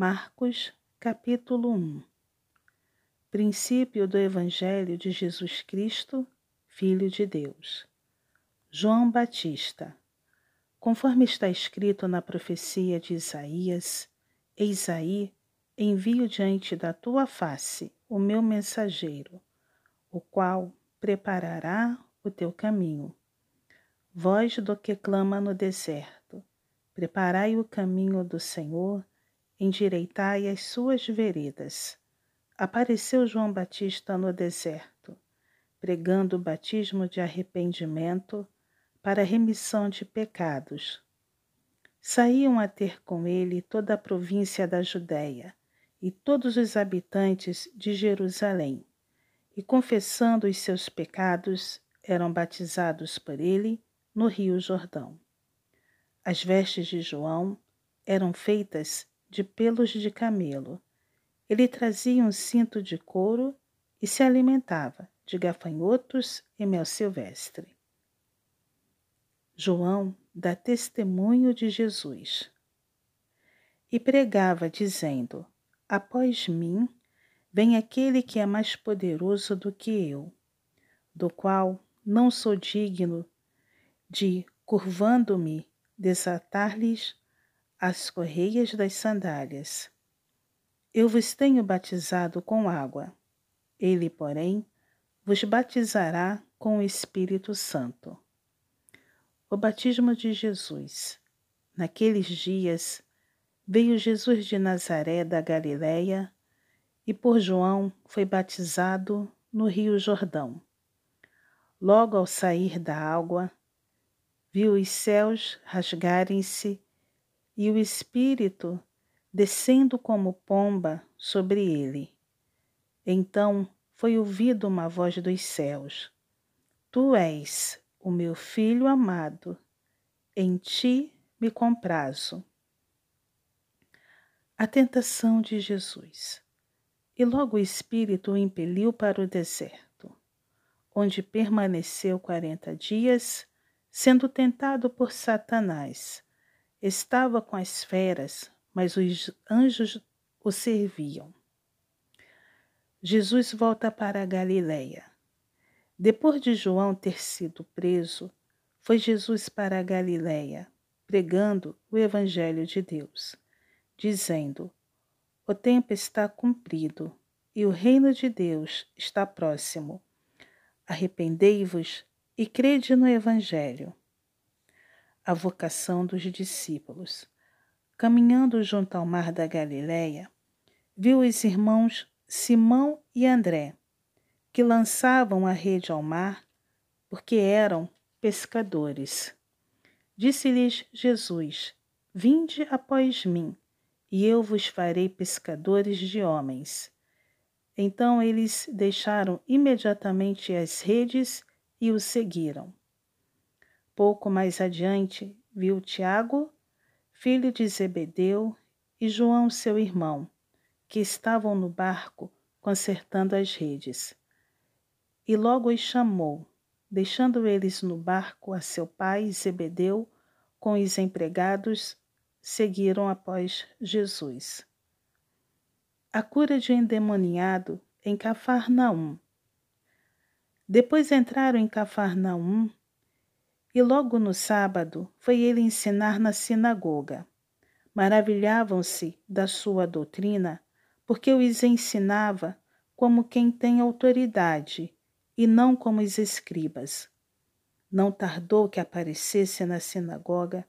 Marcos, capítulo 1 Princípio do Evangelho de Jesus Cristo, Filho de Deus. João Batista. Conforme está escrito na profecia de Isaías, Eis aí, envio diante da tua face o meu mensageiro, o qual preparará o teu caminho. Voz do que clama no deserto, preparai o caminho do Senhor, endireitai as suas veredas. Apareceu João Batista no deserto, pregando o batismo de arrependimento para remissão de pecados. Saíam a ter com ele toda a província da Judéia e todos os habitantes de Jerusalém, e confessando os seus pecados, eram batizados por ele no Rio Jordão. As vestes de João eram feitas de pelos de camelo. Ele trazia um cinto de couro e se alimentava de gafanhotos e mel silvestre. João dá testemunho de Jesus e pregava, dizendo: Após mim vem aquele que é mais poderoso do que eu, do qual não sou digno de, curvando-me, desatar-lhes as correias das sandálias. Eu vos tenho batizado com água. Ele, porém, vos batizará com o Espírito Santo. O batismo de Jesus. Naqueles dias, veio Jesus de Nazaré da Galiléia e por João foi batizado no Rio Jordão. Logo ao sair da água, viu os céus rasgarem-se e o Espírito descendo como pomba sobre ele. Então foi ouvida uma voz dos céus: Tu és o meu filho amado, em ti me comprazo. A tentação de Jesus. E logo o Espírito o impeliu para o deserto, onde permaneceu quarenta dias, sendo tentado por Satanás Estava com as feras, mas os anjos o serviam. Jesus volta para a Galiléia. Depois de João ter sido preso, foi Jesus para a Galiléia, pregando o Evangelho de Deus, dizendo: O tempo está cumprido e o reino de Deus está próximo. Arrependei-vos e crede no Evangelho a vocação dos discípulos. Caminhando junto ao mar da Galiléia, viu os irmãos Simão e André, que lançavam a rede ao mar, porque eram pescadores. Disse-lhes Jesus: Vinde após mim, e eu vos farei pescadores de homens. Então eles deixaram imediatamente as redes e o seguiram. Pouco mais adiante, viu Tiago, filho de Zebedeu, e João, seu irmão, que estavam no barco consertando as redes. E logo os chamou, deixando eles no barco a seu pai Zebedeu com os empregados, seguiram após Jesus. A cura de um endemoniado em Cafarnaum. Depois entraram em Cafarnaum e logo no sábado foi ele ensinar na sinagoga. Maravilhavam-se da sua doutrina, porque os ensinava como quem tem autoridade e não como os escribas. Não tardou que aparecesse na sinagoga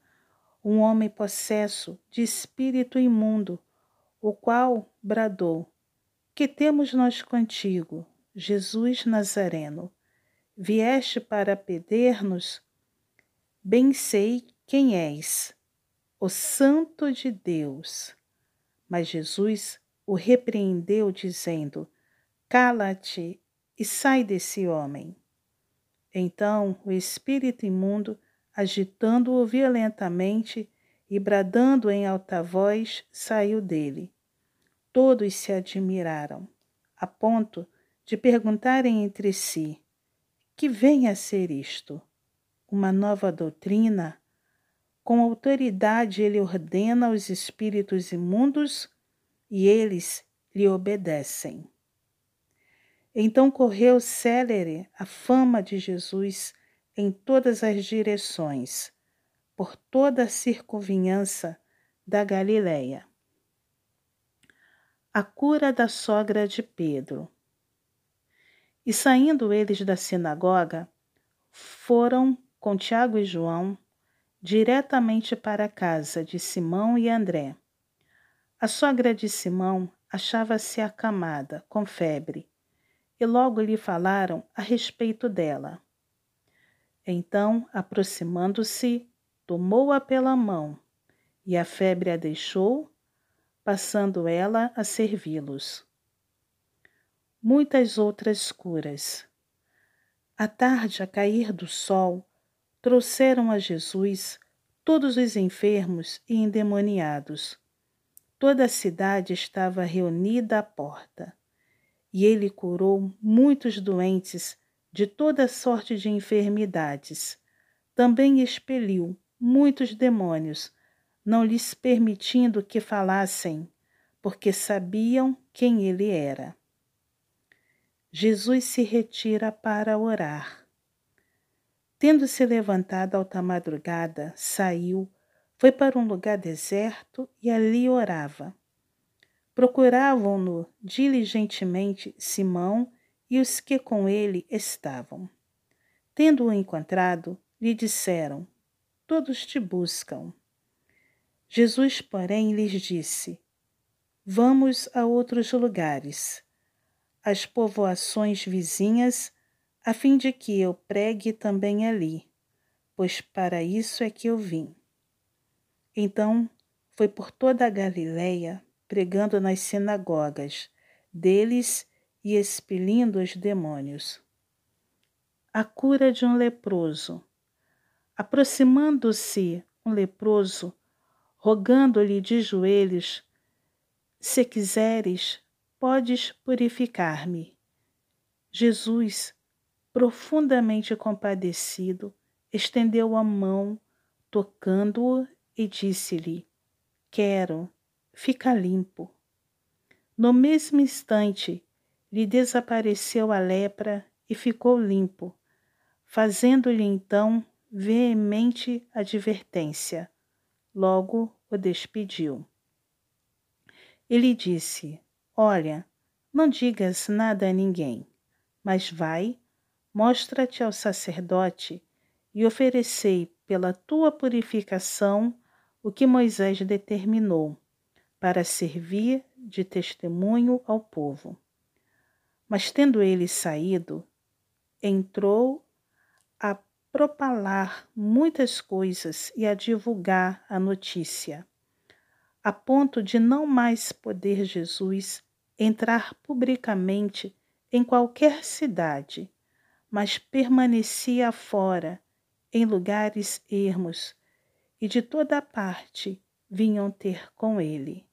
um homem possesso de espírito imundo, o qual bradou: Que temos nós contigo, Jesus Nazareno? Vieste para perder-nos Bem sei quem és, o Santo de Deus. Mas Jesus o repreendeu, dizendo: Cala-te e sai desse homem. Então o espírito imundo, agitando-o violentamente e bradando em alta voz, saiu dele. Todos se admiraram, a ponto de perguntarem entre si: Que vem a ser isto? Uma nova doutrina, com autoridade ele ordena aos espíritos imundos e eles lhe obedecem. Então correu célere a fama de Jesus em todas as direções, por toda a circunviança da Galileia. A cura da sogra de Pedro. E saindo eles da sinagoga, foram com Tiago e João diretamente para a casa de Simão e André. A sogra de Simão achava-se acamada, com febre, e logo lhe falaram a respeito dela. Então, aproximando-se, tomou-a pela mão, e a febre a deixou, passando ela a servi-los. Muitas outras curas. À tarde, a cair do sol, trouxeram a Jesus todos os enfermos e endemoniados. Toda a cidade estava reunida à porta e ele curou muitos doentes de toda sorte de enfermidades. Também expeliu muitos demônios, não lhes permitindo que falassem, porque sabiam quem ele era. Jesus se retira para orar. Tendo se levantado alta madrugada, saiu, foi para um lugar deserto e ali orava. Procuravam-no diligentemente Simão e os que com ele estavam. Tendo-o encontrado, lhe disseram: Todos te buscam. Jesus, porém, lhes disse: Vamos a outros lugares, às povoações vizinhas, a fim de que eu pregue também ali, pois para isso é que eu vim. Então foi por toda a Galiléia pregando nas sinagogas deles e expelindo os demônios. A cura de um leproso. Aproximando-se um leproso, rogando-lhe de joelhos: Se quiseres, podes purificar-me. Jesus, profundamente compadecido, estendeu a mão, tocando-o e disse-lhe: Quero, fica limpo. No mesmo instante, lhe desapareceu a lepra e ficou limpo, fazendo-lhe então veemente advertência. Logo o despediu. Ele disse: Olha, não digas nada a ninguém, mas vai, mostra-te ao sacerdote e oferecei pela tua purificação o que Moisés determinou para servir de testemunho ao povo. Mas tendo ele saído, entrou a propalar muitas coisas e a divulgar a notícia, a ponto de não mais poder Jesus entrar publicamente em qualquer cidade, mas permanecia fora, em lugares ermos, e de toda parte vinham ter com ele.